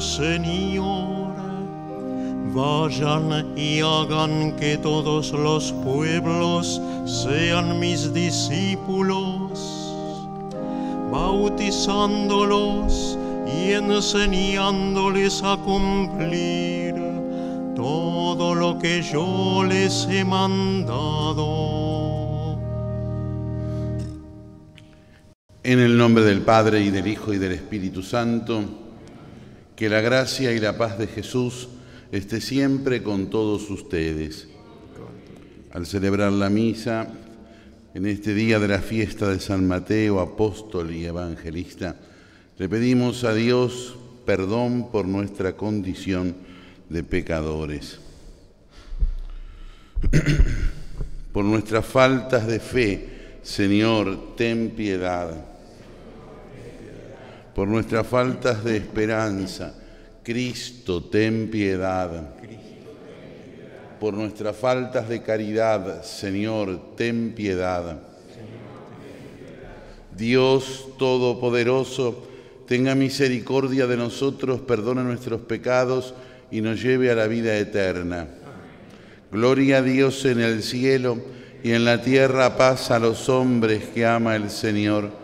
Señor. Vayan y hagan que todos los pueblos sean mis discípulos, bautizándolos y enseñándoles a cumplir todo lo que yo les he mandado. En el nombre del Padre y del Hijo y del Espíritu Santo, que la gracia y la paz de Jesús esté siempre con todos ustedes. Al celebrar la misa, en este día de la fiesta de San Mateo, apóstol y evangelista, le pedimos a Dios perdón por nuestra condición de pecadores, por nuestras faltas de fe, Señor, ten piedad, por nuestras faltas de esperanza, Cristo, ten piedad. Por nuestras faltas de caridad, Señor, ten piedad. Dios Todopoderoso, tenga misericordia de nosotros, perdone nuestros pecados y nos lleve a la vida eterna. Gloria a Dios en el cielo y en la tierra paz a los hombres que ama el Señor.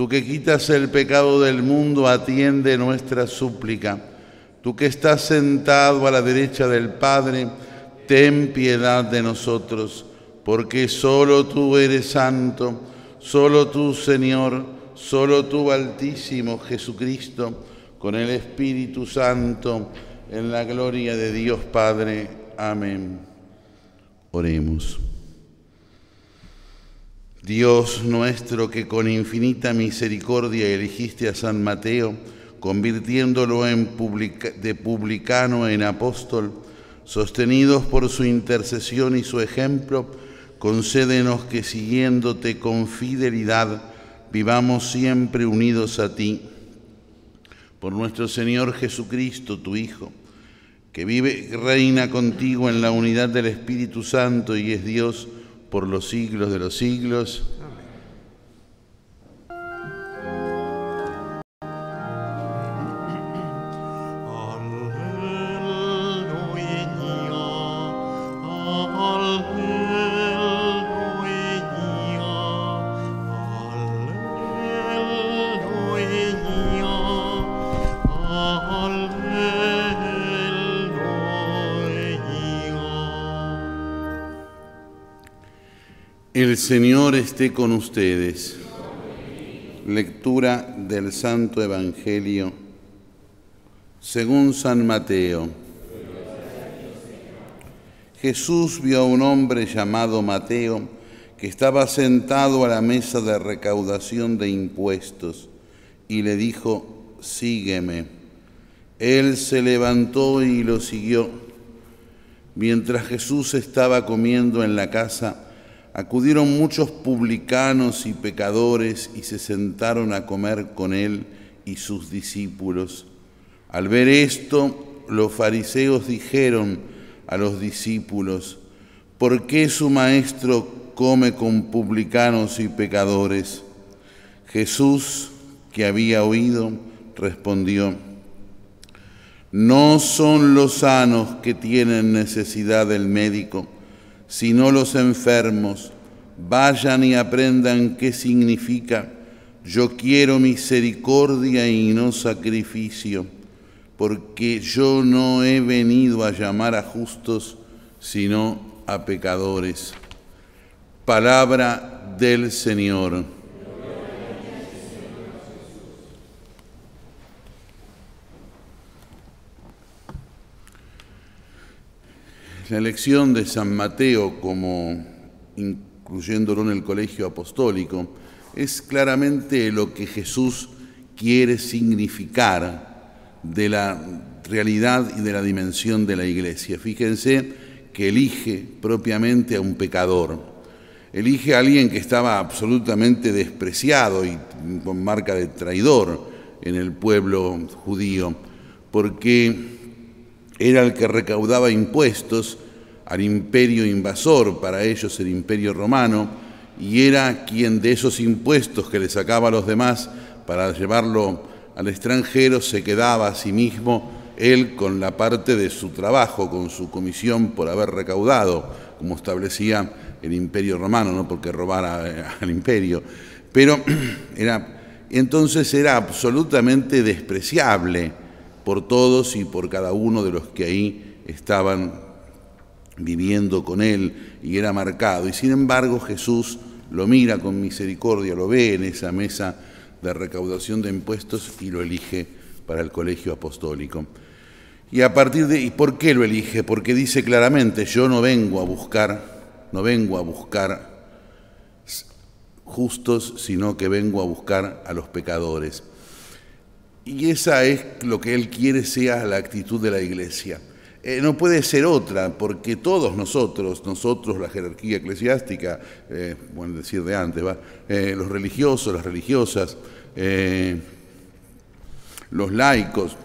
Tú que quitas el pecado del mundo, atiende nuestra súplica. Tú que estás sentado a la derecha del Padre, ten piedad de nosotros, porque solo tú eres santo, solo tú, Señor, solo tú, Altísimo Jesucristo, con el Espíritu Santo, en la gloria de Dios Padre. Amén. Oremos. Dios nuestro, que con infinita misericordia elegiste a San Mateo, convirtiéndolo en de publicano en apóstol, sostenidos por su intercesión y su ejemplo, concédenos que siguiéndote con fidelidad vivamos siempre unidos a ti. Por nuestro Señor Jesucristo, tu Hijo, que vive y reina contigo en la unidad del Espíritu Santo y es Dios por los siglos de los siglos. El Señor esté con ustedes. Lectura del Santo Evangelio según San Mateo. Jesús vio a un hombre llamado Mateo que estaba sentado a la mesa de recaudación de impuestos y le dijo, sígueme. Él se levantó y lo siguió. Mientras Jesús estaba comiendo en la casa, acudieron muchos publicanos y pecadores y se sentaron a comer con él y sus discípulos. Al ver esto, los fariseos dijeron a los discípulos, ¿por qué su maestro come con publicanos y pecadores? Jesús, que había oído, respondió, no son los sanos que tienen necesidad del médico, sino los enfermos. Vayan y aprendan qué significa yo quiero misericordia y no sacrificio, porque yo no he venido a llamar a justos, sino a pecadores. Palabra del Señor. La elección de San Mateo como incluyéndolo en el colegio apostólico es claramente lo que Jesús quiere significar de la realidad y de la dimensión de la iglesia. Fíjense que elige propiamente a un pecador, elige a alguien que estaba absolutamente despreciado y con marca de traidor en el pueblo judío, porque era el que recaudaba impuestos al imperio invasor, para ellos el imperio romano, y era quien de esos impuestos que le sacaba a los demás para llevarlo al extranjero se quedaba a sí mismo él con la parte de su trabajo, con su comisión por haber recaudado, como establecía el imperio romano, no porque robara eh, al imperio, pero era, entonces era absolutamente despreciable por todos y por cada uno de los que ahí estaban viviendo con él y era marcado. Y sin embargo Jesús lo mira con misericordia, lo ve en esa mesa de recaudación de impuestos y lo elige para el colegio apostólico. Y a partir de ¿y por qué lo elige? Porque dice claramente, yo no vengo a buscar, no vengo a buscar justos, sino que vengo a buscar a los pecadores. Y esa es lo que él quiere sea la actitud de la iglesia. Eh, no puede ser otra, porque todos nosotros, nosotros, la jerarquía eclesiástica, eh, bueno, decir de antes. Eh, los religiosos, las religiosas, los laicos,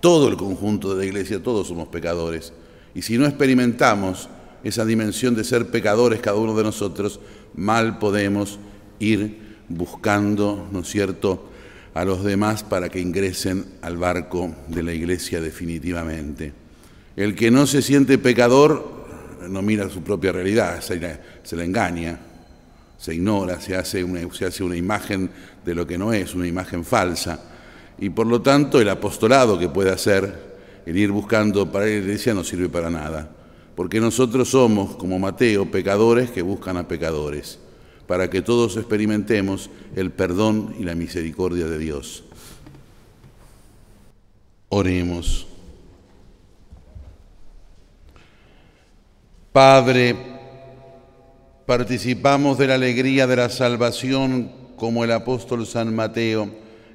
todo el conjunto de la iglesia, todos somos pecadores. Y si no experimentamos esa dimensión de ser pecadores cada uno de nosotros, mal podemos ir buscando, ¿no es cierto?, a los demás para que ingresen al barco de la iglesia definitivamente. El que no se siente pecador no mira su propia realidad, se la, engaña, se ignora, se hace, una, se hace una imagen de lo que no es, una imagen falsa. Y por lo tanto el apostolado que puede hacer, el ir buscando para la iglesia, no sirve para nada. Porque nosotros somos, como Mateo, pecadores que buscan a pecadores, para que todos experimentemos el perdón y la misericordia de Dios. Oremos. Padre, participamos de la alegría de la salvación como el apóstol San Mateo,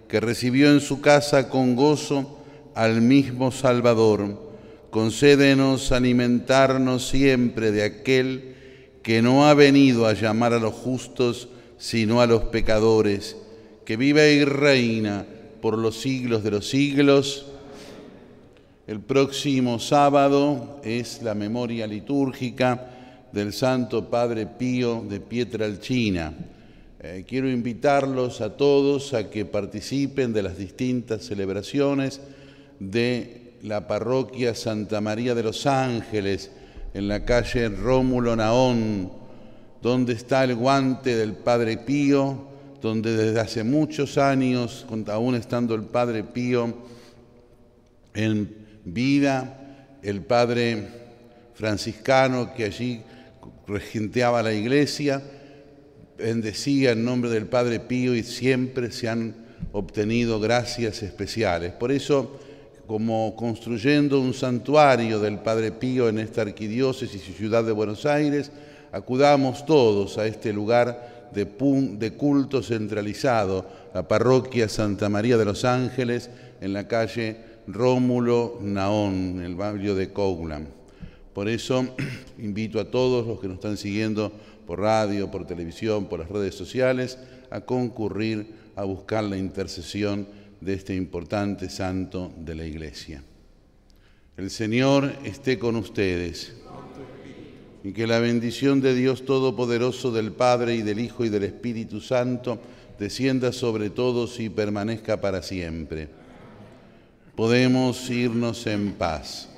que recibió en su casa con gozo al mismo Salvador. Concédenos alimentarnos siempre de aquel que no ha venido a llamar a los justos, sino a los pecadores, que vive y reina por los siglos de los siglos. El próximo sábado es la memoria litúrgica del Santo Padre Pío de Pietralcina. Eh, quiero invitarlos a todos a que participen de las distintas celebraciones de la parroquia Santa María de los Ángeles en la calle Rómulo Naón, donde está el guante del Padre Pío, donde desde hace muchos años, aún estando el Padre Pío en vida, el padre franciscano que allí regenteaba la iglesia, bendecía en nombre del Padre Pío y siempre se han obtenido gracias especiales. Por eso, como construyendo un santuario del Padre Pío en esta arquidiócesis y ciudad de Buenos Aires, acudamos todos a este lugar de, culto centralizado, la parroquia Santa María de los Ángeles, en la calle Rómulo Naón, el barrio de Coglan. Por eso invito a todos los que nos están siguiendo por radio, por televisión, por las redes sociales, a concurrir a buscar la intercesión de este importante santo de la Iglesia. El Señor esté con ustedes y que la bendición de Dios Todopoderoso, del Padre y del Hijo y del Espíritu Santo, descienda sobre todos y permanezca para siempre podemos irnos en paz.